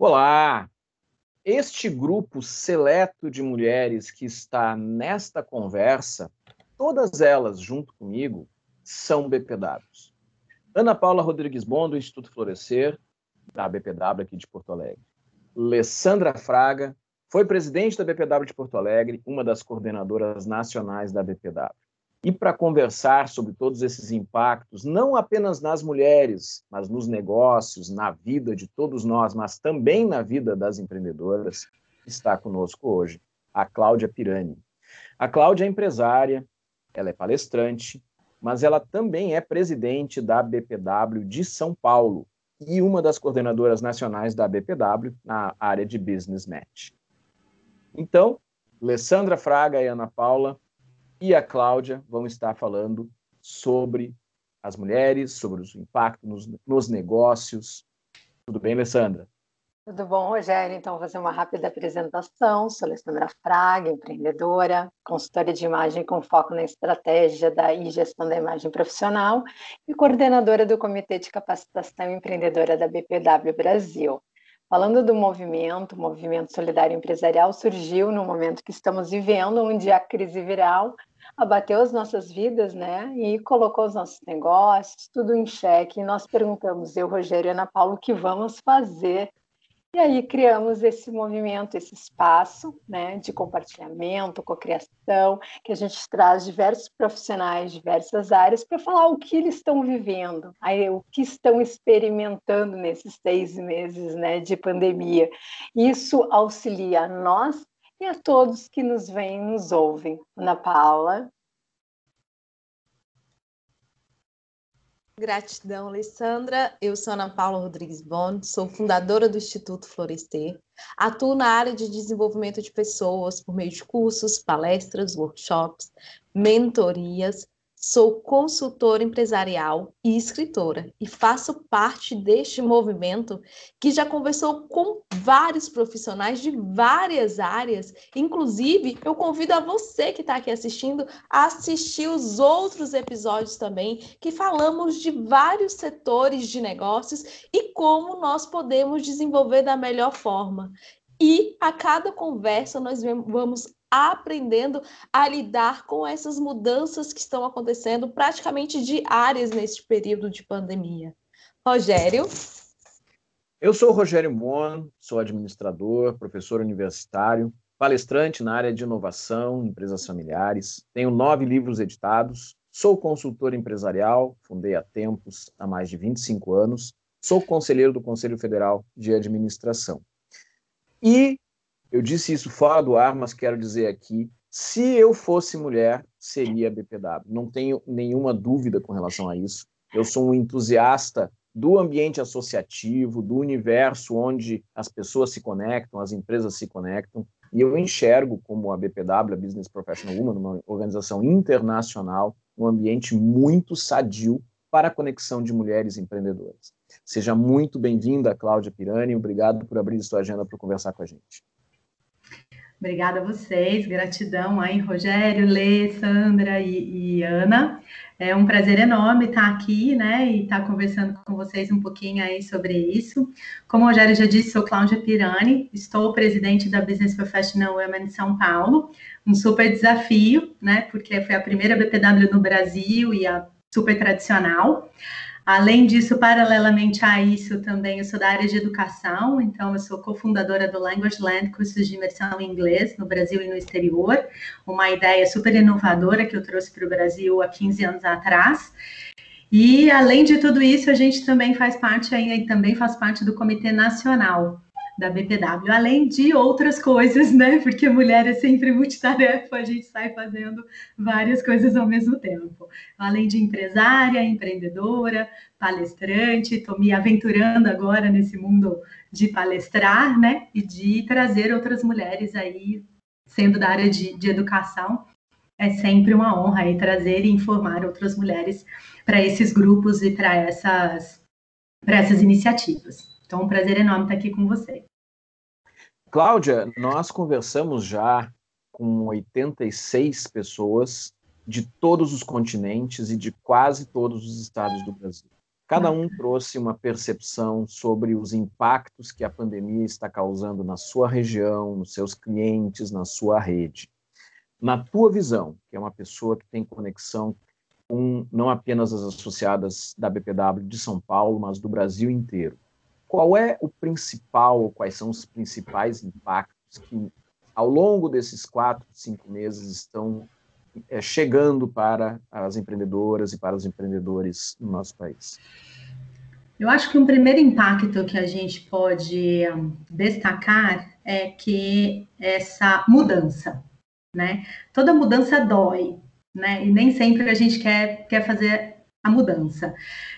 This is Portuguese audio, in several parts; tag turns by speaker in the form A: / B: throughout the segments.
A: Olá! Este grupo seleto de mulheres que está nesta conversa, todas elas junto comigo, são BPWs. Ana Paula Rodrigues Bom, do Instituto Florescer, da BPW aqui de Porto Alegre. Alessandra Fraga, foi presidente da BPW de Porto Alegre, uma das coordenadoras nacionais da BPW. E para conversar sobre todos esses impactos, não apenas nas mulheres, mas nos negócios, na vida de todos nós, mas também na vida das empreendedoras, está conosco hoje a Cláudia Pirani. A Cláudia é empresária, ela é palestrante, mas ela também é presidente da BPW de São Paulo e uma das coordenadoras nacionais da BPW na área de Business Match. Então, Alessandra Fraga e Ana Paula e a Cláudia vão estar falando sobre as mulheres, sobre o impacto nos, nos negócios. Tudo bem, Alessandra?
B: Tudo bom, Rogério? Então, vou fazer uma rápida apresentação. Sou Alessandra Fraga, empreendedora, consultora de imagem com foco na estratégia da, e gestão da imagem profissional e coordenadora do Comitê de Capacitação Empreendedora da BPW Brasil. Falando do movimento, o movimento solidário empresarial surgiu no momento que estamos vivendo, onde a crise viral abateu as nossas vidas, né? E colocou os nossos negócios, tudo em xeque. E nós perguntamos, eu, Rogério e Ana Paula, o que vamos fazer? E aí criamos esse movimento, esse espaço né, de compartilhamento, cocriação, que a gente traz diversos profissionais, diversas áreas, para falar o que eles estão vivendo, aí, o que estão experimentando nesses seis meses né, de pandemia. Isso auxilia nós e a todos que nos veem e nos ouvem. Ana Paula.
C: Gratidão, Alessandra. Eu sou Ana Paula Rodrigues Bond, sou fundadora do Instituto Florescer. Atuo na área de desenvolvimento de pessoas por meio de cursos, palestras, workshops, mentorias Sou consultora empresarial e escritora e faço parte deste movimento que já conversou com vários profissionais de várias áreas. Inclusive, eu convido a você que está aqui assistindo a assistir os outros episódios também, que falamos de vários setores de negócios e como nós podemos desenvolver da melhor forma. E a cada conversa nós vamos aprendendo a lidar com essas mudanças que estão acontecendo praticamente diárias neste período de pandemia. Rogério?
A: Eu sou Rogério Mon, sou administrador, professor universitário, palestrante na área de inovação, empresas familiares, tenho nove livros editados, sou consultor empresarial, fundei há tempos, há mais de 25 anos, sou conselheiro do Conselho Federal de Administração. E eu disse isso fora do ar, mas quero dizer aqui: se eu fosse mulher, seria BPW. Não tenho nenhuma dúvida com relação a isso. Eu sou um entusiasta do ambiente associativo, do universo onde as pessoas se conectam, as empresas se conectam, e eu enxergo como a BPW, a Business Professional Woman, uma organização internacional, um ambiente muito sadio para a conexão de mulheres empreendedoras. Seja muito bem-vinda, Cláudia Pirani, obrigado por abrir sua agenda para conversar com a gente.
D: Obrigada a vocês, gratidão aí, Rogério, Lê, Sandra e, e, Ana. É um prazer enorme estar aqui, né, e estar conversando com vocês um pouquinho aí sobre isso. Como o Rogério já disse, sou Cláudia Pirani, estou presidente da Business Professional Women de São Paulo. Um super desafio, né, porque foi a primeira BPW no Brasil e a super tradicional. Além disso, paralelamente a isso, também eu sou da área de educação, então eu sou cofundadora do Language Land, cursos de imersão em inglês no Brasil e no exterior, uma ideia super inovadora que eu trouxe para o Brasil há 15 anos atrás. E além de tudo isso, a gente também faz parte aí, também faz parte do Comitê Nacional da BPW, além de outras coisas, né? Porque mulher é sempre multitarefa, a gente sai fazendo várias coisas ao mesmo tempo. Além de empresária, empreendedora, palestrante, estou me aventurando agora nesse mundo de palestrar, né? E de trazer outras mulheres aí, sendo da área de, de educação. É sempre uma honra aí trazer e informar outras mulheres para esses grupos e para essas, essas iniciativas. Então, um prazer enorme estar aqui com você.
A: Cláudia, nós conversamos já com 86 pessoas de todos os continentes e de quase todos os estados do Brasil. Cada um trouxe uma percepção sobre os impactos que a pandemia está causando na sua região, nos seus clientes, na sua rede. Na tua visão, que é uma pessoa que tem conexão com não apenas as associadas da BPW de São Paulo, mas do Brasil inteiro, qual é o principal, quais são os principais impactos que, ao longo desses quatro, cinco meses, estão é, chegando para as empreendedoras e para os empreendedores no nosso país?
D: Eu acho que um primeiro impacto que a gente pode destacar é que essa mudança, né? Toda mudança dói, né? E nem sempre a gente quer, quer fazer a mudança.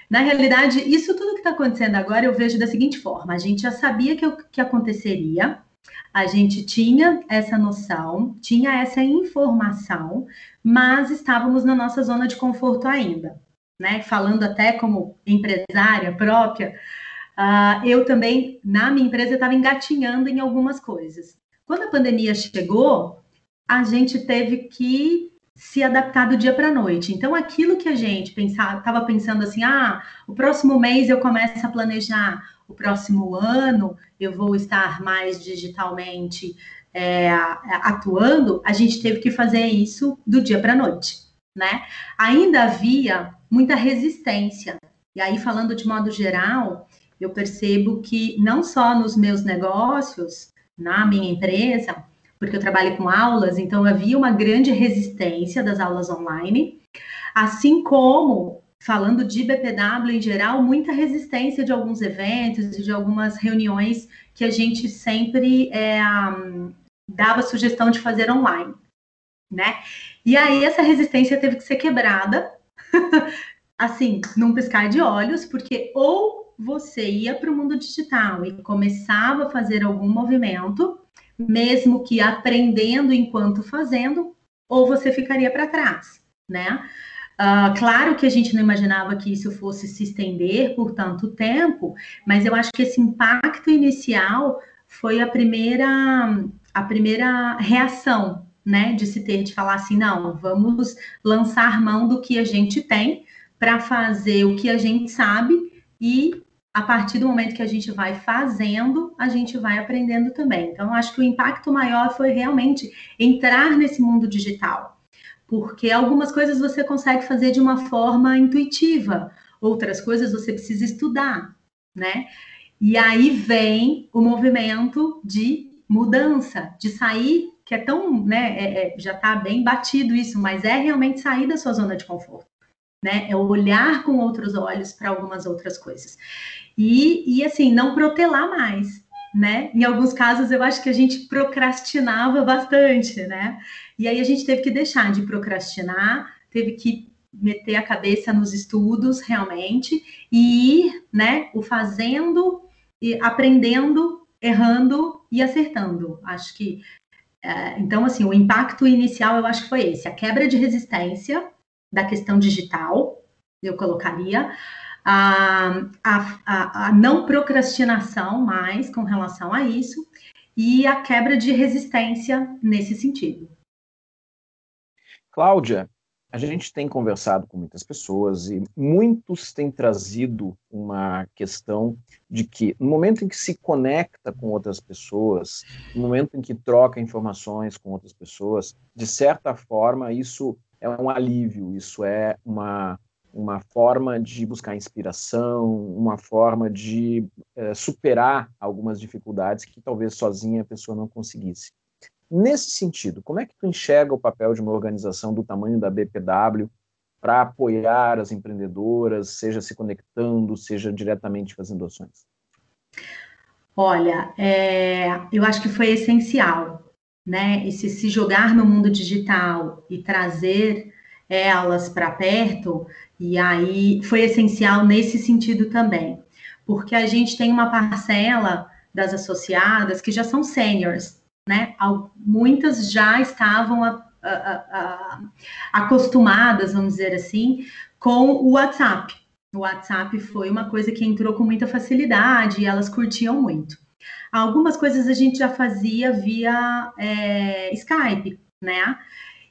D: Na realidade, isso tudo que está acontecendo agora eu vejo da seguinte forma: a gente já sabia que, que aconteceria, a gente tinha essa noção, tinha essa informação, mas estávamos na nossa zona de conforto ainda. Né? Falando até como empresária própria, uh, eu também, na minha empresa, estava engatinhando em algumas coisas. Quando a pandemia chegou, a gente teve que se adaptar do dia para a noite. Então, aquilo que a gente pensava, estava pensando assim, ah, o próximo mês eu começo a planejar, o próximo ano eu vou estar mais digitalmente é, atuando, a gente teve que fazer isso do dia para a noite, né? Ainda havia muita resistência. E aí, falando de modo geral, eu percebo que não só nos meus negócios, na minha empresa, porque eu trabalho com aulas, então havia uma grande resistência das aulas online, assim como falando de BPW em geral, muita resistência de alguns eventos e de algumas reuniões que a gente sempre é, dava sugestão de fazer online, né? E aí essa resistência teve que ser quebrada, assim, num piscar de olhos, porque ou você ia para o mundo digital e começava a fazer algum movimento, mesmo que aprendendo enquanto fazendo, ou você ficaria para trás, né? Uh, claro que a gente não imaginava que isso fosse se estender por tanto tempo, mas eu acho que esse impacto inicial foi a primeira, a primeira reação, né, de se ter de falar assim, não, vamos lançar mão do que a gente tem para fazer o que a gente sabe e a partir do momento que a gente vai fazendo, a gente vai aprendendo também. Então, acho que o impacto maior foi realmente entrar nesse mundo digital porque algumas coisas você consegue fazer de uma forma intuitiva, outras coisas você precisa estudar, né? E aí vem o movimento de mudança, de sair, que é tão, né, é, é, já está bem batido isso, mas é realmente sair da sua zona de conforto, né? É olhar com outros olhos para algumas outras coisas. E, e assim, não protelar mais, né? Em alguns casos eu acho que a gente procrastinava bastante, né? E aí a gente teve que deixar de procrastinar, teve que meter a cabeça nos estudos realmente e ir, né, o fazendo e aprendendo, errando e acertando. Acho que é, então assim, o impacto inicial eu acho que foi esse, a quebra de resistência da questão digital, eu colocaria, a, a, a, não procrastinação mais com relação a isso e a quebra de resistência nesse sentido.
A: Cláudia, a gente tem conversado com muitas pessoas e muitos têm trazido uma questão de que no momento em que se conecta com outras pessoas, no momento em que troca informações com outras pessoas, de certa forma isso é um alívio, isso é uma uma forma de buscar inspiração, uma forma de é, superar algumas dificuldades que talvez sozinha a pessoa não conseguisse. Nesse sentido, como é que tu enxerga o papel de uma organização do tamanho da BPW para apoiar as empreendedoras, seja se conectando, seja diretamente fazendo ações?
D: Olha, é, eu acho que foi essencial, né? Esse se jogar no mundo digital e trazer elas para perto e aí foi essencial nesse sentido também, porque a gente tem uma parcela das associadas que já são seniors, né? Muitas já estavam a, a, a, acostumadas, vamos dizer assim, com o WhatsApp. O WhatsApp foi uma coisa que entrou com muita facilidade e elas curtiam muito. Algumas coisas a gente já fazia via é, Skype, né?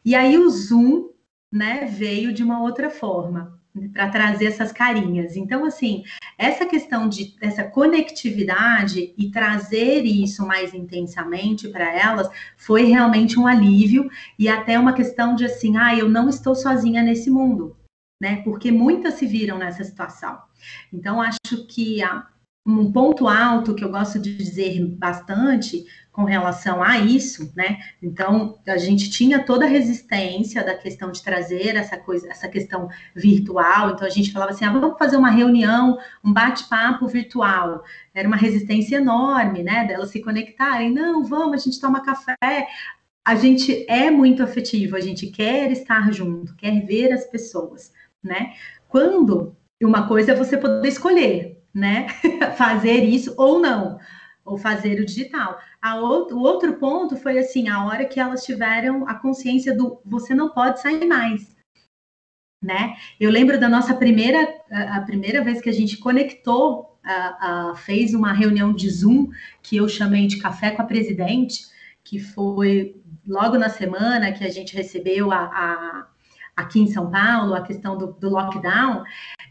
D: E aí o Zoom, né, veio de uma outra forma para trazer essas carinhas. Então, assim, essa questão de essa conectividade e trazer isso mais intensamente para elas foi realmente um alívio e até uma questão de assim, ah, eu não estou sozinha nesse mundo, né? Porque muitas se viram nessa situação. Então, acho que a, um ponto alto que eu gosto de dizer bastante com relação a isso, né? Então, a gente tinha toda a resistência da questão de trazer essa coisa, essa questão virtual. Então, a gente falava assim: ah, vamos fazer uma reunião, um bate-papo virtual. Era uma resistência enorme, né? Delas se conectarem. Não, vamos, a gente toma café. A gente é muito afetivo, a gente quer estar junto, quer ver as pessoas, né? Quando uma coisa é você poder escolher, né? fazer isso ou não, ou fazer o digital. Outro, o outro ponto foi assim, a hora que elas tiveram a consciência do você não pode sair mais. Né? Eu lembro da nossa primeira, a primeira vez que a gente conectou, a, a, fez uma reunião de Zoom que eu chamei de café com a presidente, que foi logo na semana que a gente recebeu a, a aqui em São Paulo, a questão do, do lockdown,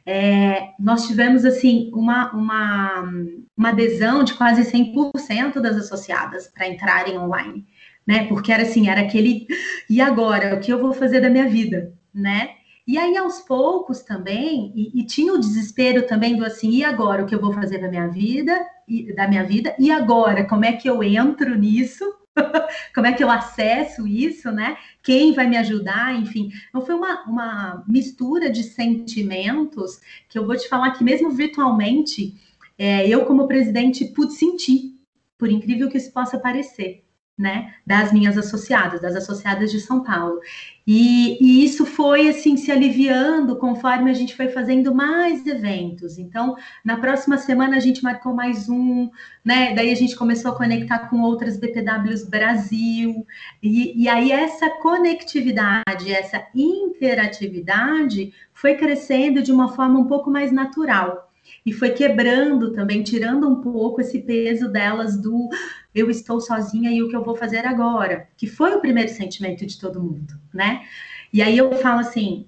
D: é, nós tivemos assim uma, uma, uma adesão de quase 100% das associadas para entrarem online, né? Porque era assim, era aquele e agora, o que eu vou fazer da minha vida, né? E aí aos poucos também, e, e tinha o desespero também do assim, e agora? O que eu vou fazer da minha vida, e, da minha vida, e agora? Como é que eu entro nisso, como é que eu acesso isso, né? Quem vai me ajudar, enfim. Então foi uma, uma mistura de sentimentos que eu vou te falar que mesmo virtualmente, é, eu como presidente pude sentir, por incrível que isso possa parecer né, das minhas associadas, das associadas de São Paulo. E, e, isso foi assim se aliviando conforme a gente foi fazendo mais eventos. Então, na próxima semana a gente marcou mais um, né? Daí a gente começou a conectar com outras BPWs Brasil. E, e aí essa conectividade, essa interatividade foi crescendo de uma forma um pouco mais natural e foi quebrando também, tirando um pouco esse peso delas do eu estou sozinha e o que eu vou fazer agora, que foi o primeiro sentimento de todo mundo, né? E aí eu falo assim,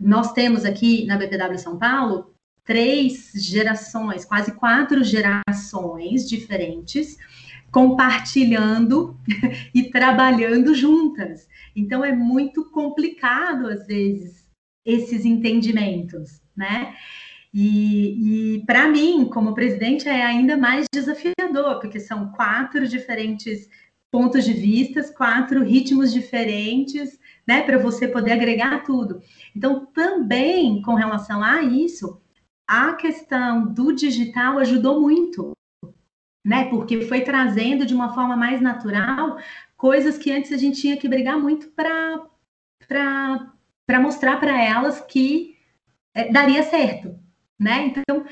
D: nós temos aqui na BPW São Paulo três gerações, quase quatro gerações diferentes, compartilhando e trabalhando juntas. Então é muito complicado às vezes esses entendimentos, né? E, e para mim, como presidente, é ainda mais desafiador, porque são quatro diferentes pontos de vista, quatro ritmos diferentes, né, para você poder agregar tudo. Então, também com relação a isso, a questão do digital ajudou muito, né, porque foi trazendo de uma forma mais natural coisas que antes a gente tinha que brigar muito para mostrar para elas que é, daria certo, né? Então,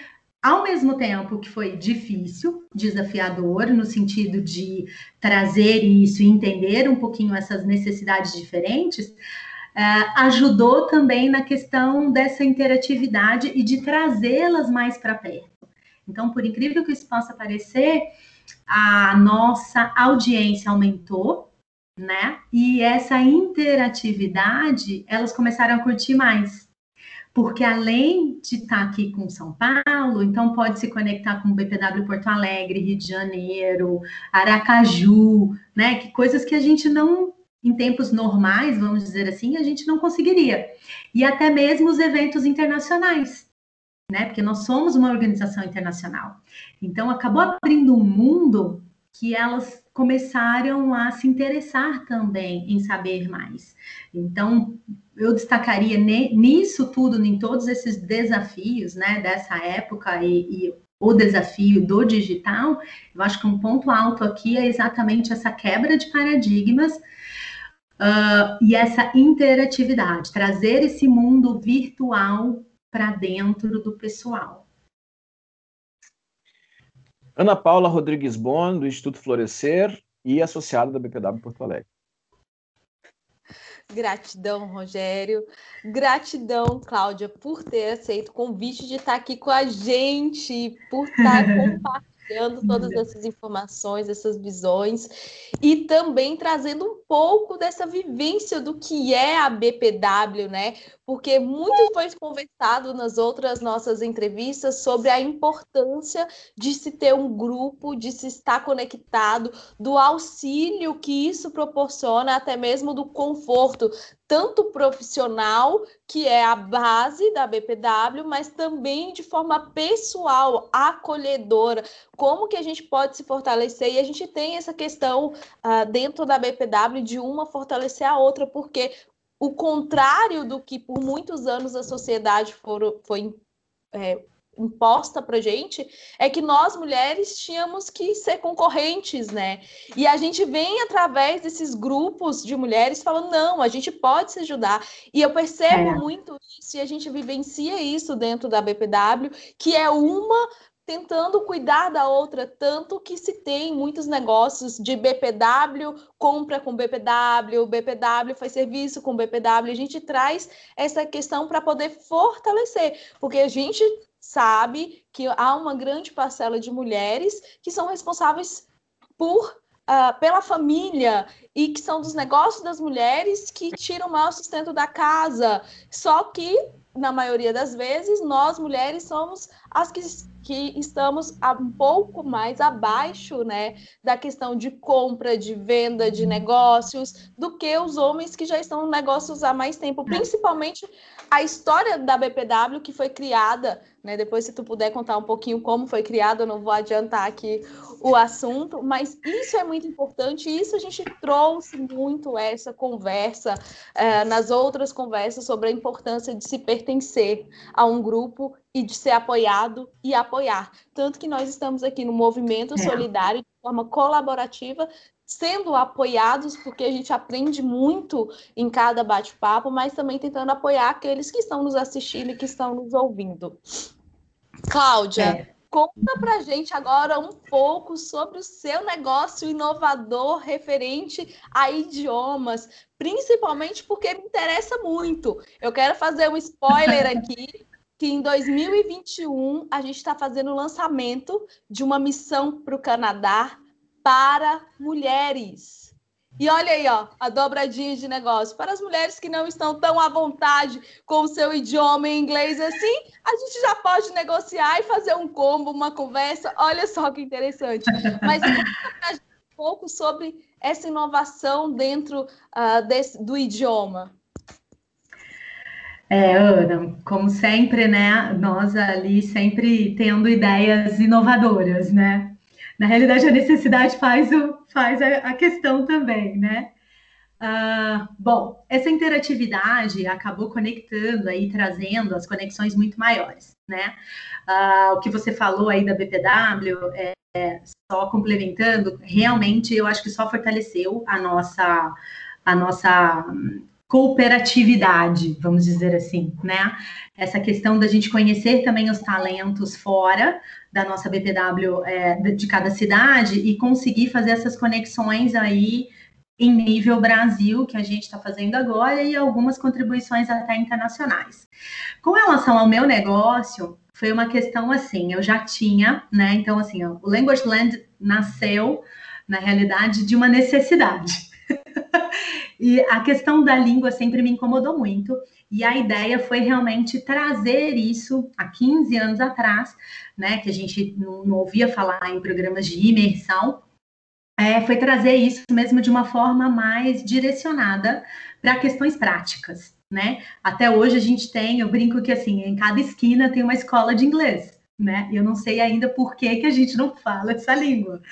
D: ao mesmo tempo que foi difícil, desafiador, no sentido de trazer isso e entender um pouquinho essas necessidades diferentes, uh, ajudou também na questão dessa interatividade e de trazê-las mais para perto. Então, por incrível que isso possa parecer, a nossa audiência aumentou, né? E essa interatividade, elas começaram a curtir mais porque além de estar aqui com São Paulo, então pode se conectar com o BPW Porto Alegre, Rio de Janeiro, Aracaju, né? Que coisas que a gente não, em tempos normais, vamos dizer assim, a gente não conseguiria. E até mesmo os eventos internacionais, né? Porque nós somos uma organização internacional. Então acabou abrindo um mundo que elas começaram a se interessar também em saber mais. Então, eu destacaria nisso tudo, em todos esses desafios, né, dessa época e, e o desafio do digital, eu acho que um ponto alto aqui é exatamente essa quebra de paradigmas uh, e essa interatividade, trazer esse mundo virtual para dentro do pessoal.
A: Ana Paula Rodrigues Bon, do Instituto Florescer e associada da BPW Porto Alegre.
C: Gratidão, Rogério. Gratidão, Cláudia, por ter aceito o convite de estar aqui com a gente, por estar compartilhando todas essas informações, essas visões e também trazendo um pouco dessa vivência do que é a BPW, né? Porque muito foi conversado nas outras nossas entrevistas sobre a importância de se ter um grupo, de se estar conectado, do auxílio que isso proporciona, até mesmo do conforto, tanto profissional, que é a base da BPW, mas também de forma pessoal, acolhedora. Como que a gente pode se fortalecer? E a gente tem essa questão uh, dentro da BPW de uma fortalecer a outra, porque o contrário do que por muitos anos a sociedade for, foi é, imposta para gente é que nós mulheres tínhamos que ser concorrentes, né? E a gente vem através desses grupos de mulheres falando não, a gente pode se ajudar. E eu percebo é. muito isso e a gente vivencia isso dentro da BPW, que é uma tentando cuidar da outra, tanto que se tem muitos negócios de BPW, compra com BPW, BPW faz serviço com BPW, a gente traz essa questão para poder fortalecer, porque a gente sabe que há uma grande parcela de mulheres que são responsáveis por Uh, pela família e que são dos negócios das mulheres que tiram o maior sustento da casa. Só que, na maioria das vezes, nós mulheres somos as que que estamos um pouco mais abaixo né, da questão de compra, de venda de negócios, do que os homens que já estão em negócios há mais tempo, principalmente a história da BPW que foi criada, né? Depois, se tu puder contar um pouquinho como foi criada, eu não vou adiantar aqui o assunto, mas isso é muito importante, e isso a gente trouxe muito essa conversa uh, nas outras conversas sobre a importância de se pertencer a um grupo e de ser apoiado e apoiar. Tanto que nós estamos aqui no movimento é. solidário de forma colaborativa, sendo apoiados, porque a gente aprende muito em cada bate-papo, mas também tentando apoiar aqueles que estão nos assistindo e que estão nos ouvindo. Cláudia, é. conta pra gente agora um pouco sobre o seu negócio inovador referente a idiomas, principalmente porque me interessa muito. Eu quero fazer um spoiler aqui que em 2021 a gente está fazendo o lançamento de uma missão para o Canadá para mulheres. E olha aí, ó, a dobradinha de negócio. Para as mulheres que não estão tão à vontade com o seu idioma em inglês assim, a gente já pode negociar e fazer um combo, uma conversa. Olha só que interessante. Mas conta um pouco sobre essa inovação dentro uh, desse, do idioma.
D: É, Ana, como sempre, né? Nós ali sempre tendo ideias inovadoras, né? Na realidade, a necessidade faz, o, faz a, questão também, né? Uh, bom, essa interatividade acabou conectando aí, trazendo as conexões muito maiores, né? Uh, o que você falou aí da BPW, é, é, só complementando, realmente eu acho que só fortaleceu a nossa, a nossa cooperatividade, vamos dizer assim, né? Essa questão da gente conhecer também os talentos fora da nossa BPW é, de cada cidade e conseguir fazer essas conexões aí em nível Brasil, que a gente está fazendo agora, e algumas contribuições até internacionais. Com relação ao meu negócio, foi uma questão assim, eu já tinha, né? Então, assim, ó, o Language Land nasceu, na realidade, de uma necessidade. e a questão da língua sempre me incomodou muito. E a ideia foi realmente trazer isso há 15 anos atrás, né? Que a gente não, não ouvia falar em programas de imersão. É, foi trazer isso mesmo de uma forma mais direcionada para questões práticas, né? Até hoje a gente tem, eu brinco que assim, em cada esquina tem uma escola de inglês, né? Eu não sei ainda por que, que a gente não fala essa língua,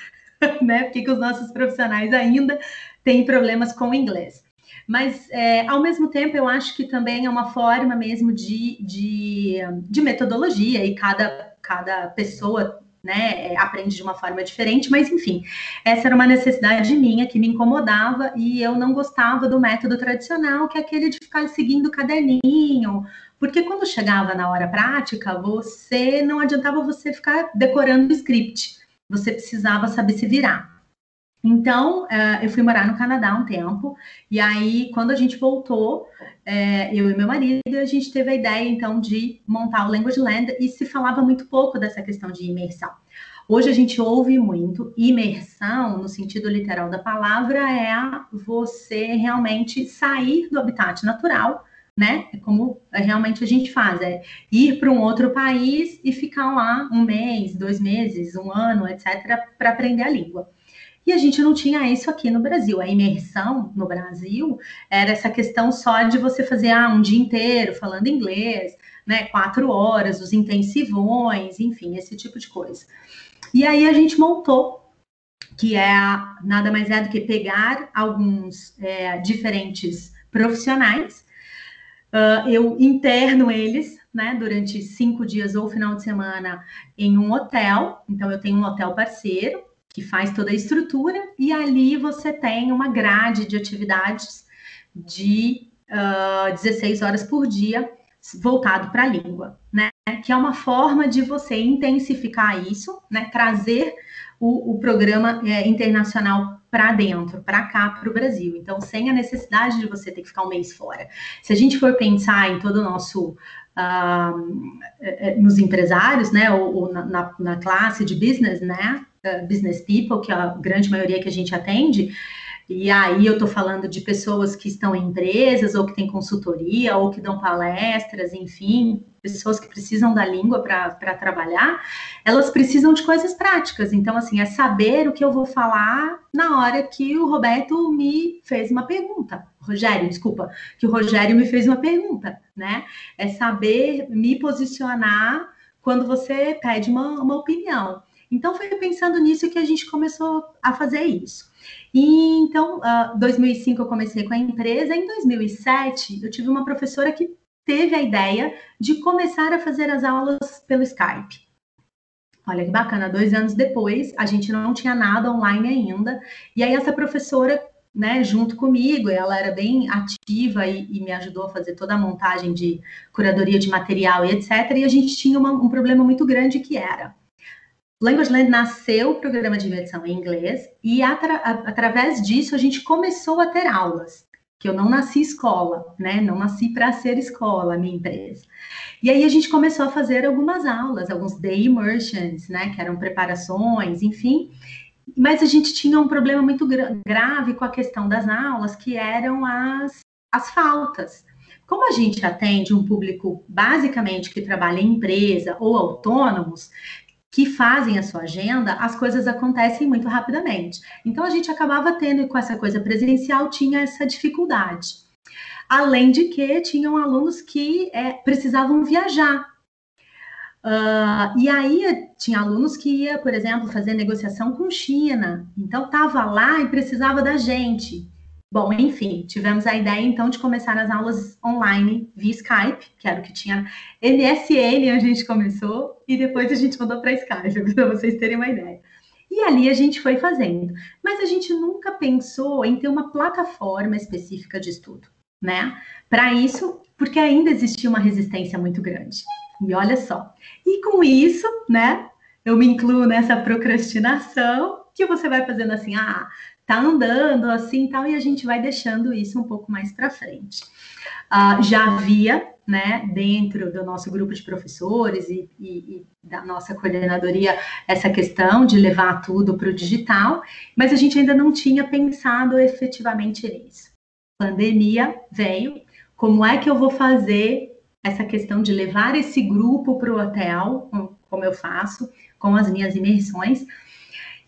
D: né? Porque que os nossos profissionais ainda têm problemas com o inglês. Mas, é, ao mesmo tempo, eu acho que também é uma forma mesmo de, de, de metodologia e cada, cada pessoa né, aprende de uma forma diferente, mas enfim, essa era uma necessidade minha que me incomodava e eu não gostava do método tradicional, que é aquele de ficar seguindo o caderninho, porque quando chegava na hora prática, você não adiantava você ficar decorando o script, você precisava saber se virar. Então, uh, eu fui morar no Canadá um tempo, e aí, quando a gente voltou, é, eu e meu marido, a gente teve a ideia, então, de montar o Language Land, e se falava muito pouco dessa questão de imersão. Hoje a gente ouve muito imersão, no sentido literal da palavra, é você realmente sair do habitat natural, né? É como realmente a gente faz, é ir para um outro país e ficar lá um mês, dois meses, um ano, etc., para aprender a língua. E a gente não tinha isso aqui no Brasil. A imersão no Brasil era essa questão só de você fazer ah, um dia inteiro falando inglês, né? Quatro horas, os intensivões, enfim, esse tipo de coisa. E aí a gente montou, que é nada mais é do que pegar alguns é, diferentes profissionais, uh, eu interno eles, né, durante cinco dias ou final de semana em um hotel. Então, eu tenho um hotel parceiro que faz toda a estrutura, e ali você tem uma grade de atividades de uh, ah, 16 horas por dia voltado para a língua, né? Que é uma forma de você intensificar isso, né? Trazer o, o programa é, internacional para dentro, para cá, para o Brasil. Então, sem a necessidade de você ter que ficar um mês fora. Se a gente for pensar em todo o nosso uh, nos empresários, né, ou, ou na, na, classe de business, né, business people, que é a grande maioria que a gente atende, e aí eu estou falando de pessoas que estão em empresas, ou que têm consultoria, ou que dão palestras, enfim, pessoas que precisam da língua para trabalhar, elas precisam de coisas práticas. Então, assim, é saber o que eu vou falar na hora que o Roberto me fez uma pergunta. Rogério, desculpa, que o Rogério me fez uma pergunta, né? É saber me posicionar quando você pede uma, uma opinião. Então, foi pensando nisso que a gente começou a fazer isso. E então, uh, 2005 eu comecei com a empresa. Em 2007, eu tive uma professora que teve a ideia de começar a fazer as aulas pelo Skype. Olha que bacana, dois anos depois, a gente não tinha nada online ainda. E aí, essa professora, né, junto comigo, ela era bem ativa e, e me ajudou a fazer toda a montagem de curadoria de material e etc. E a gente tinha uma, um problema muito grande que era Language Land nasceu o programa de imersão em inglês e atra através disso a gente começou a ter aulas, que eu não nasci escola, né? Não nasci para ser escola, minha empresa. E aí a gente começou a fazer algumas aulas, alguns day immersions, né? Que eram preparações, enfim. Mas a gente tinha um problema muito gra grave com a questão das aulas, que eram as, as faltas. Como a gente atende um público basicamente que trabalha em empresa ou autônomos, que fazem a sua agenda, as coisas acontecem muito rapidamente. Então a gente acabava tendo com essa coisa presencial tinha essa dificuldade. Além de que tinham alunos que é, precisavam viajar. Uh, e aí tinha alunos que ia, por exemplo, fazer negociação com China. Então estava lá e precisava da gente. Bom, enfim, tivemos a ideia então de começar as aulas online via Skype, que era o que tinha MSN a gente começou e depois a gente mudou para Skype, para vocês terem uma ideia. E ali a gente foi fazendo, mas a gente nunca pensou em ter uma plataforma específica de estudo, né? Para isso, porque ainda existia uma resistência muito grande. E olha só. E com isso, né, eu me incluo nessa procrastinação que você vai fazendo assim, ah, tá andando assim tal, e a gente vai deixando isso um pouco mais para frente. Uh, já havia, né, dentro do nosso grupo de professores e, e, e da nossa coordenadoria, essa questão de levar tudo para o digital, mas a gente ainda não tinha pensado efetivamente nisso. Pandemia veio, como é que eu vou fazer essa questão de levar esse grupo para o hotel, como eu faço, com as minhas imersões,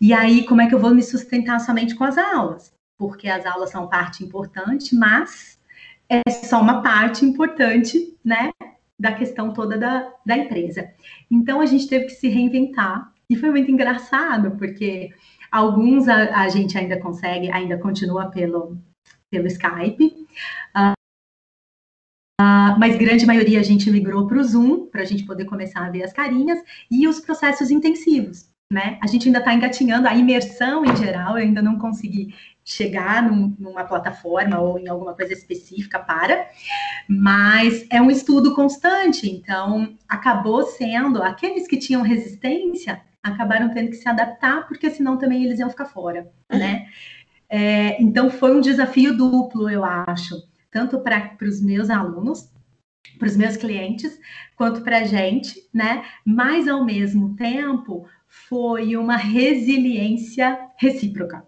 D: e aí, como é que eu vou me sustentar somente com as aulas? Porque as aulas são parte importante, mas é só uma parte importante, né, da questão toda da, da empresa. Então, a gente teve que se reinventar, e foi muito engraçado, porque alguns a, a gente ainda consegue, ainda continua pelo, pelo Skype, uh, Uh, mas grande maioria a gente migrou para o Zoom, para a gente poder começar a ver as carinhas, e os processos intensivos né? A gente ainda está engatinhando a imersão em geral, eu ainda não consegui chegar num, numa plataforma ou em alguma coisa específica para, mas é um estudo constante, então acabou sendo aqueles que tinham resistência acabaram tendo que se adaptar, porque senão também eles iam ficar fora, uhum. né? É, então foi um desafio duplo, eu acho, tanto para os meus alunos, para os meus clientes, quanto para a gente, né? Mas ao mesmo tempo foi uma resiliência recíproca.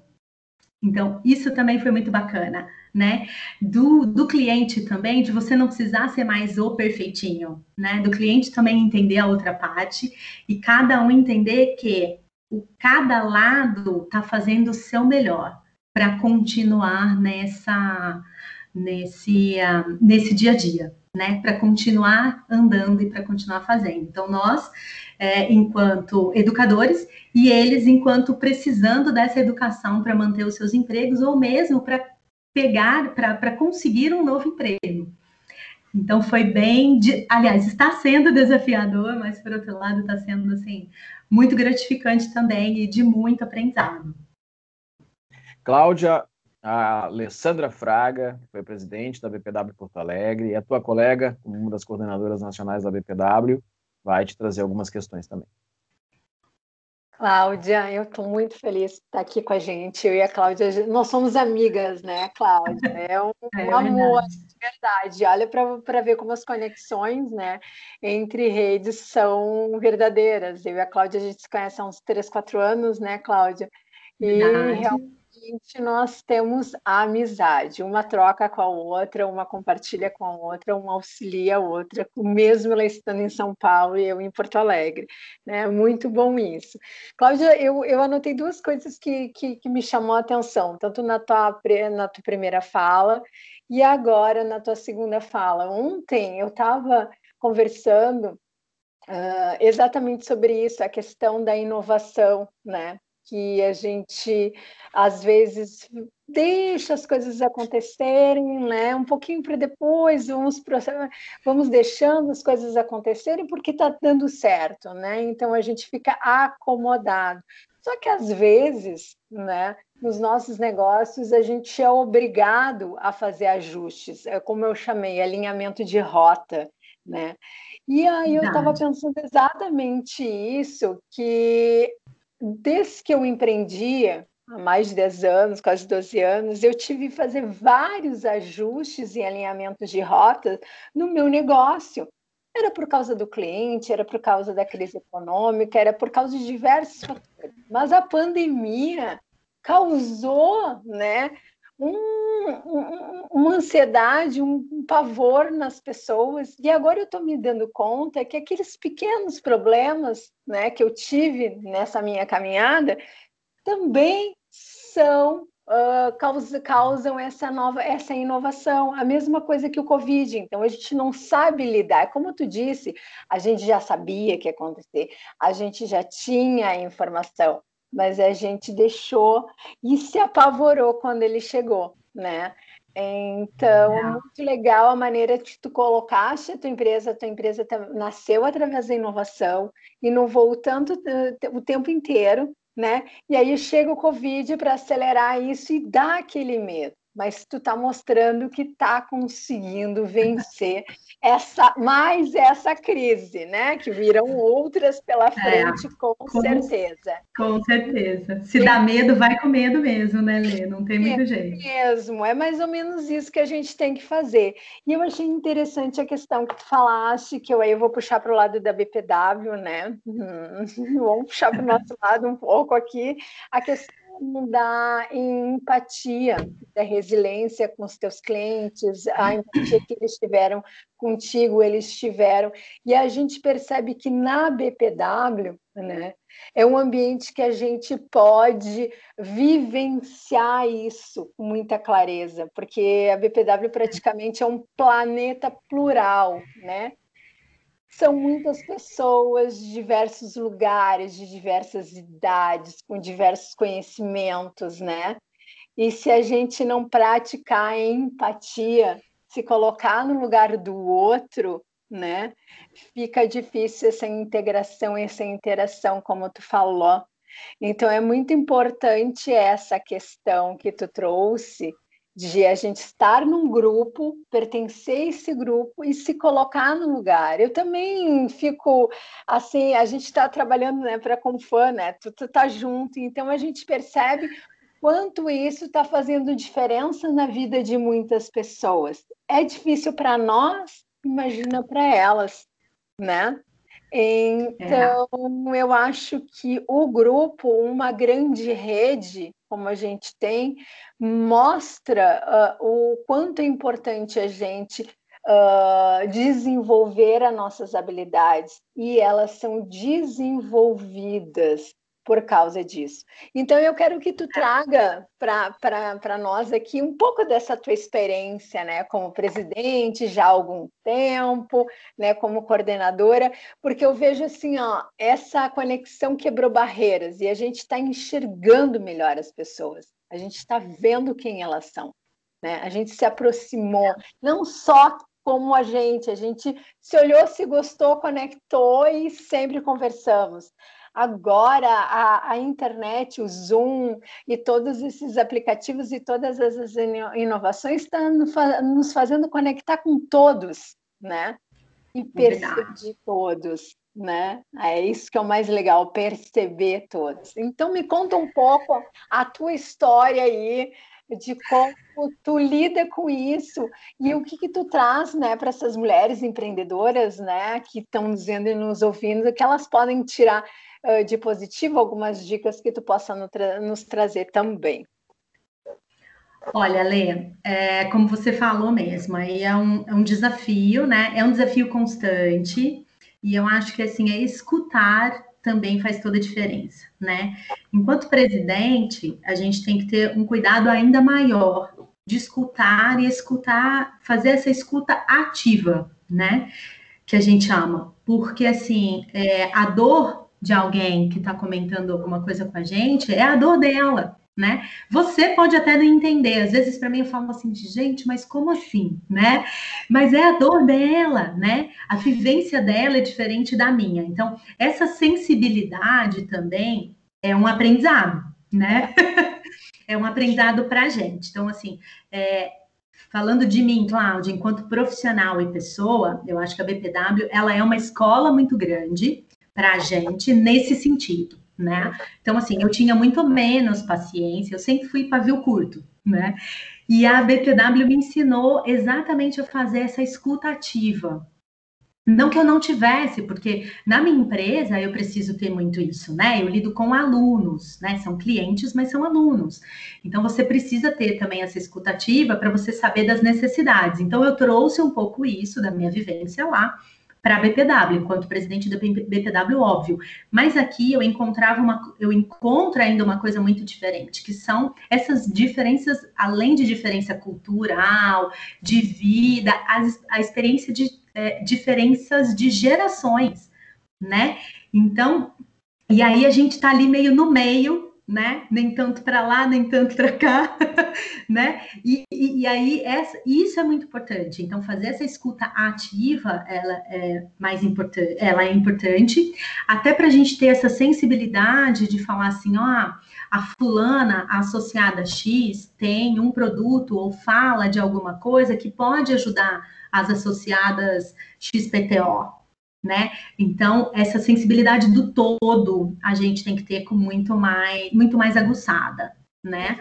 D: Então, isso também foi muito bacana, né? Do, do cliente também, de você não precisar ser mais o perfeitinho, né? Do cliente também entender a outra parte e cada um entender que o cada lado está fazendo o seu melhor para continuar nessa nesse uh, nesse dia a dia, né? Para continuar andando e para continuar fazendo. Então nós, é, enquanto educadores e eles enquanto precisando dessa educação para manter os seus empregos ou mesmo para pegar para conseguir um novo emprego. Então foi bem, de, aliás, está sendo desafiador, mas por outro lado está sendo assim muito gratificante também e de muito aprendizado.
A: Cláudia, a Alessandra Fraga, que foi presidente da BPW Porto Alegre, e a tua colega, como uma das coordenadoras nacionais da BPW, vai te trazer algumas questões também.
B: Cláudia, eu estou muito feliz de estar aqui com a gente. Eu e a Cláudia, nós somos amigas, né, Cláudia? É um, é um amor, de verdade. Olha para ver como as conexões né, entre redes são verdadeiras. Eu e a Cláudia, a gente se conhece há uns 3, 4 anos, né, Cláudia? E verdade. realmente nós temos a amizade, uma troca com a outra, uma compartilha com a outra, uma auxilia a outra, mesmo ela estando em São Paulo e eu em Porto Alegre. Né? Muito bom isso. Cláudia, eu, eu anotei duas coisas que, que, que me chamou a atenção, tanto na tua, na tua primeira fala e agora na tua segunda fala. Ontem eu estava conversando Uh, exatamente sobre isso, a questão da inovação, né? Que a gente às vezes deixa as coisas acontecerem, né? Um pouquinho para depois, vamos vamos deixando as coisas acontecerem porque está dando certo, né? Então a gente fica acomodado. Só que às vezes, né? Nos nossos negócios a gente é obrigado a fazer ajustes, é como eu chamei, alinhamento de rota, né? E aí eu estava pensando exatamente isso, que desde que eu empreendia, há mais de 10 anos, quase 12 anos, eu tive que fazer vários ajustes e alinhamentos de rotas no meu negócio. Era por causa do cliente, era por causa da crise econômica, era por causa de diversos fatores. Mas a pandemia causou né, um, um, uma ansiedade, um pavor nas pessoas. E agora eu estou me dando conta que aqueles pequenos problemas né, que eu tive nessa minha caminhada também são Uh, causa, causam essa nova essa inovação. A mesma coisa que o covid. Então a gente não sabe lidar. Como tu disse a gente já sabia que ia acontecer. A gente já tinha a informação mas a gente deixou e se apavorou quando ele chegou, né? Então, é muito legal a maneira que tu colocaste a tua empresa, a tua empresa nasceu através da inovação, inovou tanto o tempo inteiro, né? E aí chega o Covid para acelerar isso e dá aquele medo mas tu está mostrando que está conseguindo vencer essa mais essa crise, né? Que virão outras pela é, frente, é, com, com, certeza.
D: Com certeza. Se dá medo, vai com medo mesmo, né, Lê? Não tem muito
B: é
D: jeito.
B: Mesmo, é mais ou menos isso que a gente tem que fazer. E eu achei interessante a questão que tu falaste, que eu aí eu vou puxar para o lado da BPW, né? Hum, vamos puxar para o nosso lado um pouco aqui, a questão da empatia, da resiliência com os teus clientes, a empatia que eles tiveram contigo, eles tiveram. E a gente percebe que na BPW, né, é um ambiente que a gente pode vivenciar isso com muita clareza, porque a BPW praticamente é um planeta plural, né? São muitas pessoas de diversos lugares, de diversas idades, com diversos conhecimentos, né? E se a gente não praticar empatia, se colocar no lugar do outro, né? Fica difícil essa integração, essa interação, como tu falou. Então é muito importante essa questão que tu trouxe de a gente estar num grupo, pertencer a esse grupo e se colocar no lugar. Eu também fico assim, a gente está trabalhando né, para como fã, né? Tu, tu tá junto, então a gente percebe quanto isso está fazendo diferença na vida de muitas pessoas. É difícil para nós, imagina para elas, né? Então, é. eu acho que o grupo, uma grande rede, como a gente tem, mostra uh, o quanto é importante a gente uh, desenvolver as nossas habilidades. E elas são desenvolvidas por causa disso. Então, eu quero que tu traga para nós aqui um pouco dessa tua experiência, né, como presidente já há algum tempo, né, como coordenadora, porque eu vejo assim, ó, essa conexão quebrou barreiras e a gente está enxergando melhor as pessoas, a gente está vendo quem elas são, né, a gente se aproximou, não só como a gente, a gente se olhou, se gostou, conectou e sempre conversamos. Agora, a, a, internet, o Zoom e todos esses aplicativos e todas essas inovações estão nos fazendo conectar com todos, né? E perceber todos, né? É isso que é o mais legal, perceber todos. Então, me conta um pouco a tua história aí, de como tu lida com isso e o que, que tu traz né, para essas mulheres empreendedoras né, que estão dizendo e nos ouvindo que elas podem tirar de positivo, algumas dicas que tu possa nos trazer também.
D: Olha, Lê, é, como você falou mesmo, aí é um, é um desafio, né? É um desafio constante, e eu acho que assim, é escutar também faz toda a diferença, né? Enquanto presidente, a gente tem que ter um cuidado ainda maior de escutar e escutar, fazer essa escuta ativa, né? Que a gente ama, porque assim, é, a dor de alguém que está comentando alguma coisa com a gente é a dor dela, né? Você pode até não entender. Às vezes para mim eu falo assim, gente, mas como assim, né? Mas é a dor dela, né? A vivência dela é diferente da minha. Então, essa sensibilidade também é um aprendizado, né? é um aprendizado para a gente. Então, assim, é, falando de mim, Cláudia, enquanto profissional e pessoa, eu acho que a BPW ela é uma escola muito grande para a gente nesse sentido, né? Então, assim, eu tinha muito menos paciência, eu sempre fui pavio curto, né? E a BPW me ensinou exatamente a fazer essa escuta ativa. Não que eu não tivesse, porque na minha empresa eu preciso ter muito isso, né? Eu lido com alunos, né? São clientes, mas são alunos. Então você precisa ter também essa escutativa para você saber das necessidades. Então eu trouxe um pouco isso da minha vivência lá para a BPW, enquanto presidente da BPW, óbvio. Mas aqui eu encontrava uma, eu encontro ainda uma coisa muito diferente, que são essas diferenças, além de diferença cultural, de vida, a, a experiência de é, diferenças de gerações, né? Então, e aí a gente está ali meio no meio né? Nem tanto para lá, nem tanto para cá, né? E, e, e, aí essa, isso é muito importante. Então fazer essa escuta ativa, ela é mais importante, ela é importante, até para a gente ter essa sensibilidade de falar assim, ó, a fulana associada X tem um produto ou fala de alguma coisa que pode ajudar as associadas XPTO, né? Então, essa sensibilidade do todo a gente tem que ter com muito mais, muito mais aguçada, né?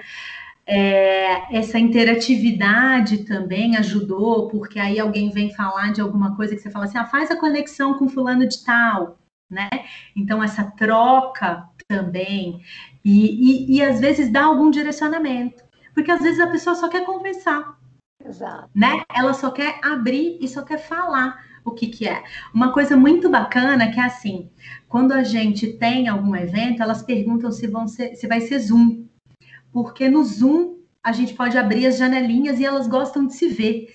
D: É, essa interatividade também ajudou, porque aí alguém vem falar de alguma coisa que você fala assim, ah, faz a conexão com fulano de tal, né? Então, essa troca também, e, e, e às vezes dá algum direcionamento, porque às vezes a pessoa só quer conversar, Exato. né? Ela só quer abrir e só quer falar o que, que é. Uma coisa muito bacana que é assim, quando a gente tem algum evento, elas perguntam se, vão ser, se vai ser Zoom. Porque no Zoom a gente pode abrir as janelinhas e elas gostam de se ver,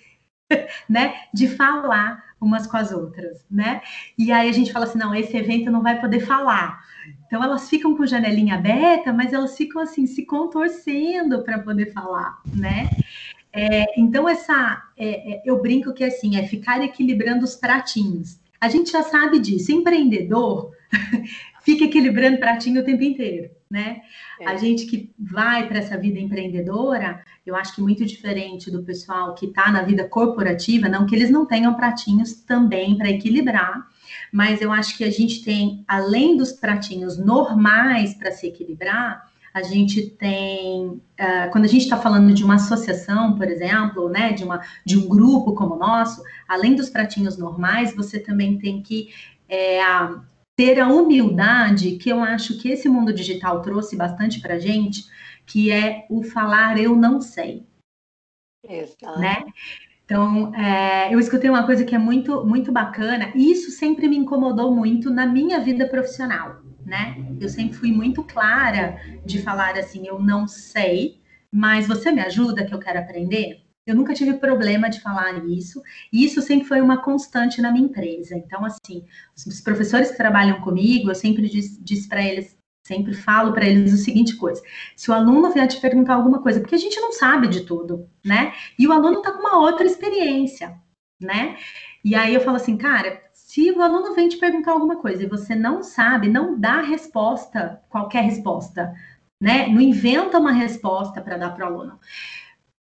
D: né? De falar umas com as outras, né? E aí a gente fala assim, não, esse evento não vai poder falar. Então elas ficam com janelinha aberta, mas elas ficam assim se contorcendo para poder falar, né? É, então, essa é, é, eu brinco que assim, é ficar equilibrando os pratinhos. A gente já sabe disso. Empreendedor fica equilibrando pratinho o tempo inteiro, né? É. A gente que vai para essa vida empreendedora, eu acho que muito diferente do pessoal que está na vida corporativa, não que eles não tenham pratinhos também para equilibrar, mas eu acho que a gente tem, além dos pratinhos normais para se equilibrar, a gente tem, uh, quando a gente está falando de uma associação, por exemplo, né, de, uma, de um grupo como o nosso, além dos pratinhos normais, você também tem que é, ter a humildade que eu acho que esse mundo digital trouxe bastante para gente, que é o falar eu não sei. Exato. Né? Então, é, eu escutei uma coisa que é muito, muito bacana, e isso sempre me incomodou muito na minha vida profissional, né? Eu sempre fui muito clara de falar assim, eu não sei, mas você me ajuda que eu quero aprender? Eu nunca tive problema de falar isso, e isso sempre foi uma constante na minha empresa. Então, assim, os professores que trabalham comigo, eu sempre disse, disse para eles, sempre falo para eles o seguinte coisa: se o aluno vier te perguntar alguma coisa, porque a gente não sabe de tudo, né? E o aluno está com uma outra experiência, né? E aí eu falo assim, cara, se o aluno vem te perguntar alguma coisa e você não sabe, não dá resposta, qualquer resposta, né? Não inventa uma resposta para dar para o aluno.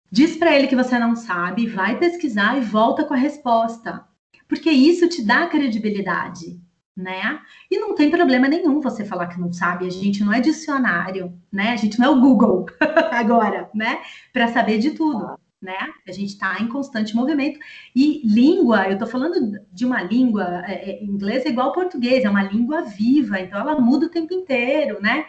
D: Diz para ele que você não sabe, vai pesquisar e volta com a resposta. Porque isso te dá credibilidade, né? E não tem problema nenhum você falar que não sabe, a gente não é dicionário, né? A gente não é o Google agora, né? Para saber de tudo, né? A gente está em constante movimento. E língua, eu estou falando de uma língua, é, é, inglês é igual ao português, é uma língua viva, então ela muda o tempo inteiro, né?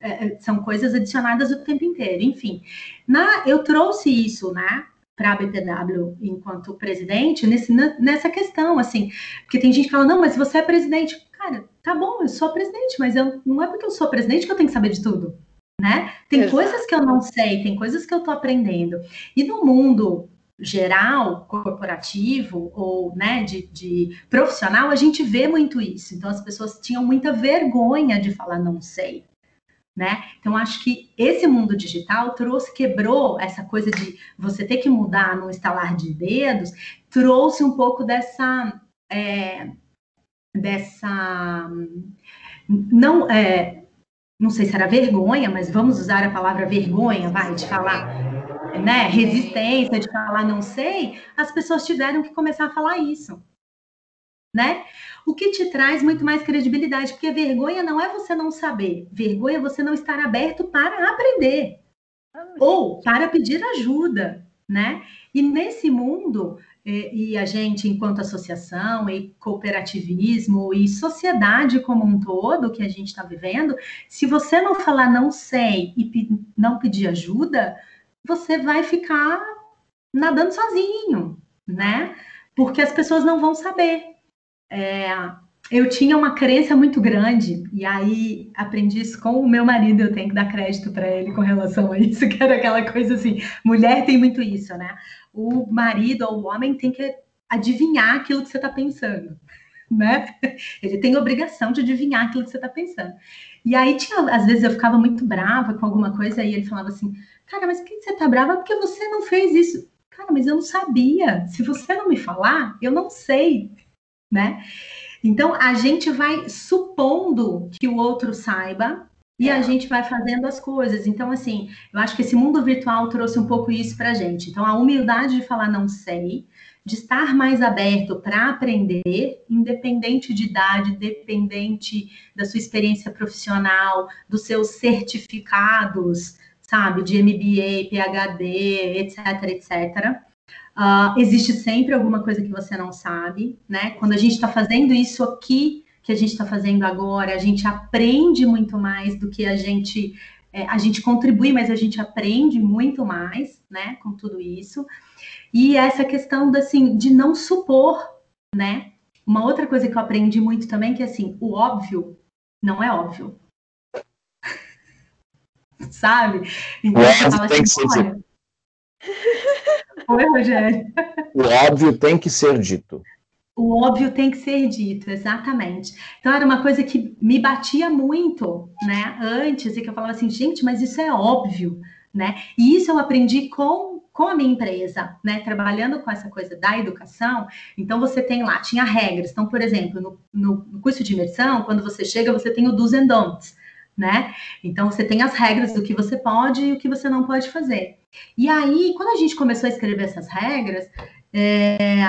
D: É, é, são coisas adicionadas o tempo inteiro. Enfim, na, eu trouxe isso, né? Para a BPW enquanto presidente nesse, nessa questão, assim, porque tem gente que fala, não, mas você é presidente. Cara, tá bom, eu sou presidente, mas eu, não é porque eu sou presidente que eu tenho que saber de tudo, né? Tem Exato. coisas que eu não sei, tem coisas que eu tô aprendendo. E no mundo geral, corporativo ou né, de, de, profissional, a gente vê muito isso. Então as pessoas tinham muita vergonha de falar não sei né? Então acho que esse mundo digital trouxe, quebrou essa coisa de você ter que mudar no estalar de dedos, trouxe um pouco dessa é, dessa não é, não sei se era vergonha, mas vamos usar a palavra vergonha, vai, de falar, né, resistência, de falar não sei, as pessoas tiveram que começar a falar isso, né? o que te traz muito mais credibilidade, porque vergonha não é você não saber, vergonha é você não estar aberto para aprender ou para pedir ajuda, né? E nesse mundo, e a gente, enquanto associação, e cooperativismo, e sociedade como um todo que a gente está vivendo, se você não falar não sei e não pedir ajuda, você vai ficar nadando sozinho, né? Porque as pessoas não vão saber é, eu tinha uma crença muito grande, e aí aprendi isso com o meu marido, eu tenho que dar crédito para ele com relação a isso, que era aquela coisa assim, mulher tem muito isso, né? O marido ou o homem tem que adivinhar aquilo que você está pensando, né? Ele tem obrigação de adivinhar aquilo que você está pensando. E aí tinha, às vezes eu ficava muito brava com alguma coisa, e ele falava assim, cara, mas por que você está brava? Porque você não fez isso. Cara, mas eu não sabia. Se você não me falar, eu não sei né? Então a gente vai supondo que o outro saiba e a é. gente vai fazendo as coisas. Então, assim, eu acho que esse mundo virtual trouxe um pouco isso para a gente. Então, a humildade de falar não sei, de estar mais aberto para aprender, independente de idade, independente da sua experiência profissional, dos seus certificados, sabe, de MBA, PhD, etc, etc. Uh, existe sempre alguma coisa que você não sabe, né? Quando a gente está fazendo isso aqui que a gente está fazendo agora, a gente aprende muito mais do que a gente é, a gente contribui, mas a gente aprende muito mais, né? Com tudo isso. E essa questão da, assim, de não supor, né? Uma outra coisa que eu aprendi muito também que é assim, o óbvio não é óbvio. Sabe? Então, você fala assim, olha,
A: Oi, Rogério. O óbvio tem que ser dito.
D: O óbvio tem que ser dito, exatamente. Então era uma coisa que me batia muito, né? Antes, e que eu falava assim, gente, mas isso é óbvio, né? E isso eu aprendi com, com a minha empresa, né? Trabalhando com essa coisa da educação. Então você tem lá, tinha regras. Então, por exemplo, no, no, no curso de imersão, quando você chega, você tem o do's and don'ts né? Então você tem as regras do que você pode e o que você não pode fazer. E aí, quando a gente começou a escrever essas regras, é,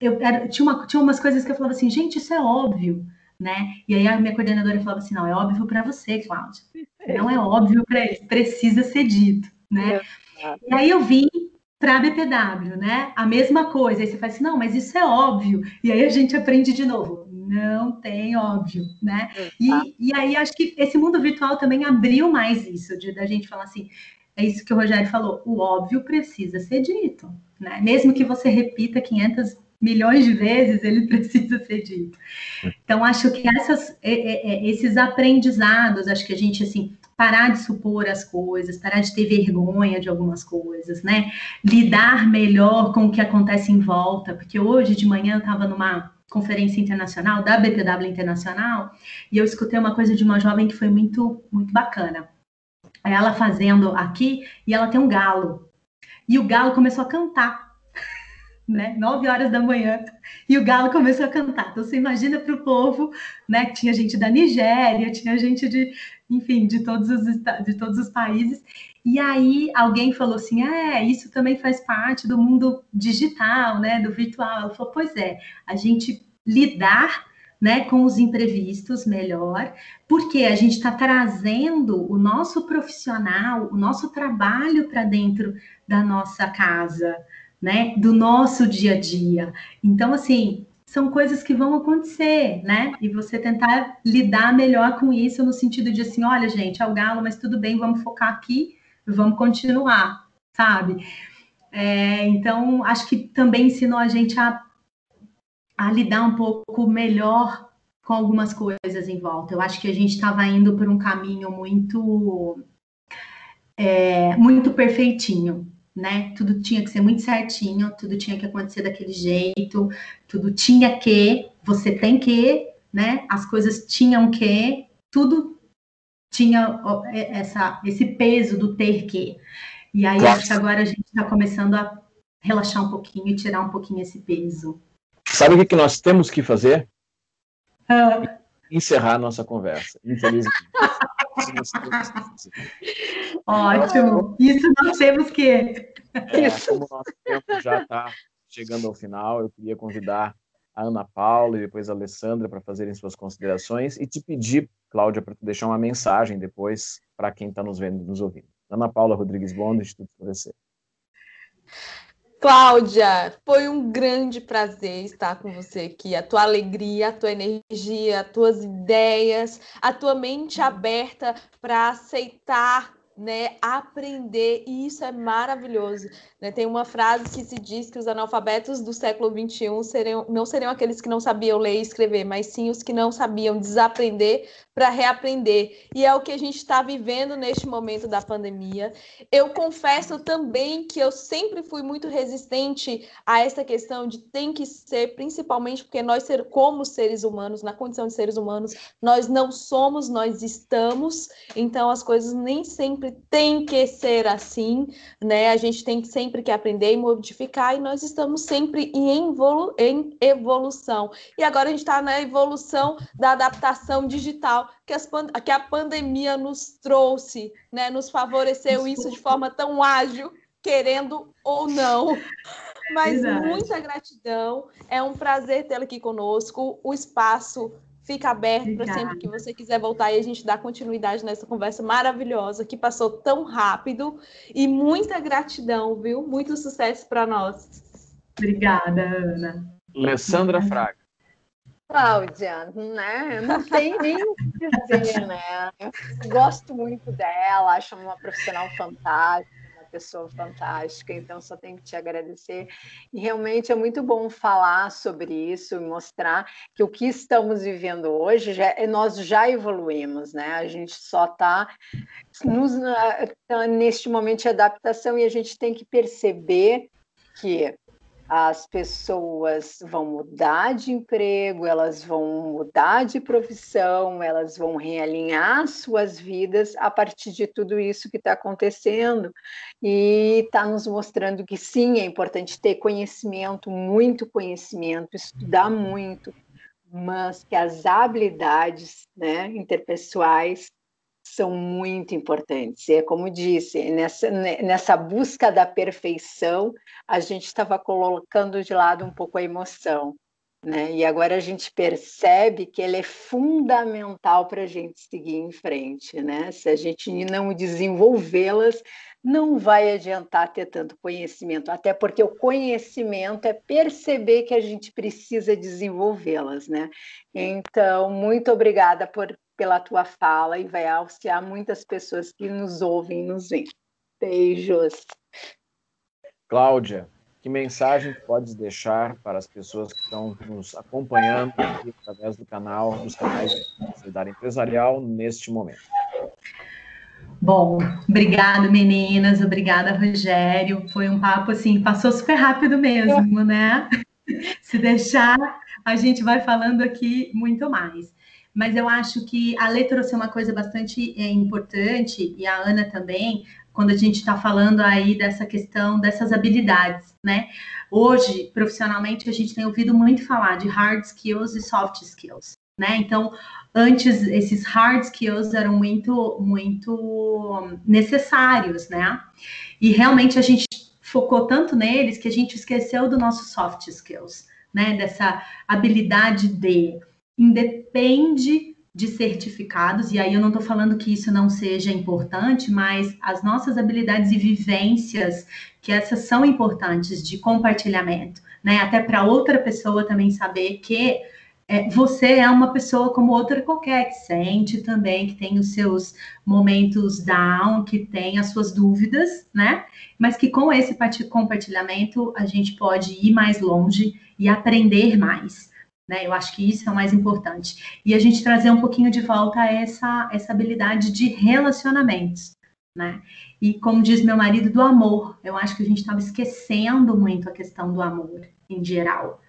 D: eu era, tinha, uma, tinha umas coisas que eu falava assim, gente, isso é óbvio, né? E aí a minha coordenadora falava assim, não, é óbvio para você, Cláudia. Não é óbvio para eles, precisa ser dito, né? E aí eu vim para a BPW, né? A mesma coisa. Aí você faz assim, não, mas isso é óbvio. E aí a gente aprende de novo Não tem, óbvio, né? E, e aí acho que esse mundo virtual também abriu mais isso, de da gente falar assim, é isso que o Rogério falou, o óbvio precisa ser dito, né? Mesmo que você repita 500 milhões de vezes, ele precisa ser dito. Então, acho que essas, esses aprendizados, acho que a gente, assim, parar de supor as coisas, parar de ter vergonha de algumas coisas, né? Lidar melhor com o que acontece em volta, porque hoje de manhã eu estava numa conferência internacional, da BPW Internacional, e eu escutei uma coisa de uma jovem que foi muito, muito bacana. Ela fazendo aqui, e ela tem um galo. E o galo começou a cantar né? Nove horas da manhã, e o galo começou a cantar. Então, você imagina para o povo, né? Tinha gente da Nigéria, tinha gente de, enfim, de todos os, de todos os países. E aí alguém falou assim: é, isso também faz parte do mundo digital, né? Do virtual. Ela falou: pois é, a gente lidar né, com os imprevistos melhor, porque a gente está trazendo o nosso profissional, o nosso trabalho para dentro da nossa casa, né, do nosso dia a dia. Então, assim, são coisas que vão acontecer, né? E você tentar lidar melhor com isso no sentido de assim, olha, gente, é o galo, mas tudo bem, vamos focar aqui, vamos continuar, sabe? É, então, acho que também ensinou a gente a, a lidar um pouco melhor com algumas coisas em volta. Eu acho que a gente estava indo por um caminho muito é, muito perfeitinho, né? Tudo tinha que ser muito certinho, tudo tinha que acontecer daquele jeito, tudo tinha que, você tem que, né? As coisas tinham que, tudo tinha essa, esse peso do ter que. E aí claro. acho que agora a gente está começando a relaxar um pouquinho e tirar um pouquinho esse peso.
A: Sabe o que nós temos que fazer? Ah. Encerrar nossa conversa, infelizmente.
D: Ótimo. Isso nós temos que.
A: É, como o nosso tempo já está chegando ao final, eu queria convidar a Ana Paula e depois a Alessandra para fazerem suas considerações e te pedir, Cláudia, para tu deixar uma mensagem depois para quem está nos vendo e nos ouvindo. Ana Paula Rodrigues Bond, Instituto Florescer.
C: Cláudia, foi um grande prazer estar com você aqui. A tua alegria, a tua energia, as tuas ideias, a tua mente aberta para aceitar né, aprender, e isso é maravilhoso. Né? Tem uma frase que se diz que os analfabetos do século XXI seriam, não seriam aqueles que não sabiam ler e escrever, mas sim os que não sabiam desaprender para reaprender. E é o que a gente está vivendo neste momento da pandemia. Eu confesso também que eu sempre fui muito resistente a essa questão de tem que ser, principalmente porque nós, como seres humanos, na condição de seres humanos, nós não somos, nós estamos, então as coisas nem sempre têm que ser assim, né? A gente tem sempre que aprender e modificar, e nós estamos sempre em, evolu em evolução. E agora a gente está na evolução da adaptação digital que, as, que a pandemia nos trouxe, né? Nos favoreceu isso de forma tão ágil, querendo ou não. Mas Exato. muita gratidão. É um prazer tê-la aqui conosco. O espaço fica aberto para sempre que você quiser voltar e a gente dá continuidade nessa conversa maravilhosa que passou tão rápido. E muita gratidão, viu? Muito sucesso para nós.
D: Obrigada, Ana.
A: Alessandra Fraga.
B: Cláudia, né? Não tem nem o que dizer, né? Eu gosto muito dela, acho uma profissional fantástica, pessoa fantástica, então só tenho que te agradecer. E realmente é muito bom falar sobre isso e mostrar que o que estamos vivendo hoje, já, é, nós já evoluímos, né? A gente só está tá neste momento de adaptação e a gente tem que perceber que as pessoas vão mudar de emprego, elas vão mudar de profissão, elas vão realinhar suas vidas a partir de tudo isso que está acontecendo. E está nos mostrando que sim, é importante ter conhecimento, muito conhecimento, estudar muito, mas que as habilidades né, interpessoais são muito importantes. É como disse, nessa, nessa busca da perfeição, a gente estava colocando de lado um pouco a emoção. né? E agora a gente percebe que ele é fundamental para a gente seguir em frente, né? Se a gente não desenvolvê-las, não vai adiantar ter tanto conhecimento, até porque o conhecimento é perceber que a gente precisa desenvolvê-las, né? Então, muito obrigada por, pela tua fala e vai auxiliar muitas pessoas que nos ouvem e nos veem. Beijos.
A: Cláudia, que mensagem podes deixar para as pessoas que estão nos acompanhando aqui através do canal, dos canais da Sociedade Empresarial neste momento?
D: Bom, obrigado meninas, obrigada Rogério. Foi um papo assim, passou super rápido mesmo, né? Se deixar, a gente vai falando aqui muito mais. Mas eu acho que a Lê trouxe uma coisa bastante é, importante, e a Ana também, quando a gente está falando aí dessa questão dessas habilidades, né? Hoje, profissionalmente, a gente tem ouvido muito falar de hard skills e soft skills, né? Então, antes esses hard skills eram muito, muito necessários, né? E realmente a gente focou tanto neles que a gente esqueceu do nosso soft skills, né? Dessa habilidade de independe de certificados, e aí eu não estou falando que isso não seja importante, mas as nossas habilidades e vivências, que essas são importantes de compartilhamento, né? Até para outra pessoa também saber que é, você é uma pessoa como outra qualquer, que sente também, que tem os seus momentos down, que tem as suas dúvidas, né? Mas que com esse compartilhamento a gente pode ir mais longe e aprender mais. Né? Eu acho que isso é o mais importante. E a gente trazer um pouquinho de volta essa, essa habilidade de relacionamentos. Né? E como diz meu marido, do amor. Eu acho que a gente estava esquecendo muito a questão do amor em geral.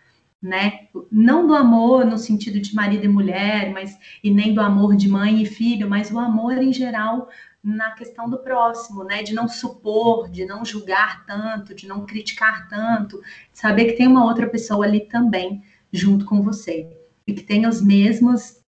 D: Né? Não do amor no sentido de marido e mulher, mas e nem do amor de mãe e filho, mas o amor em geral na questão do próximo, né? De não supor, de não julgar tanto, de não criticar tanto, saber que tem uma outra pessoa ali também junto com você e que tem os mesmos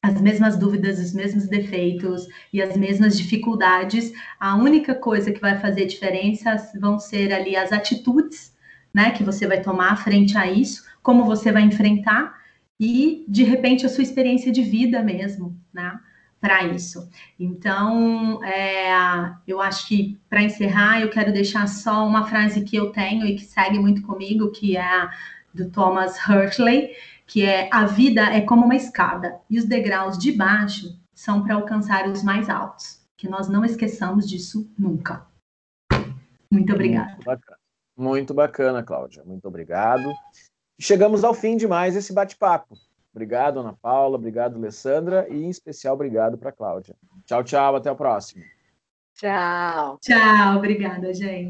D: as mesmas dúvidas, os mesmos defeitos e as mesmas dificuldades. A única coisa que vai fazer diferença vão ser ali as atitudes, né, que você vai tomar frente a isso, como você vai enfrentar e de repente a sua experiência de vida mesmo, né? Para isso. Então, é, eu acho que para encerrar, eu quero deixar só uma frase que eu tenho e que segue muito comigo, que é do Thomas Hurtley, que é a vida é como uma escada e os degraus de baixo são para alcançar os mais altos. Que nós não esqueçamos disso nunca. Muito obrigada.
A: Muito bacana, Muito bacana Cláudia. Muito obrigado. Chegamos ao fim de mais esse bate-papo. Obrigado, Ana Paula. Obrigado, Alessandra. E, em especial, obrigado para Cláudia. Tchau, tchau. Até o próximo.
B: Tchau.
D: Tchau. Obrigada, gente.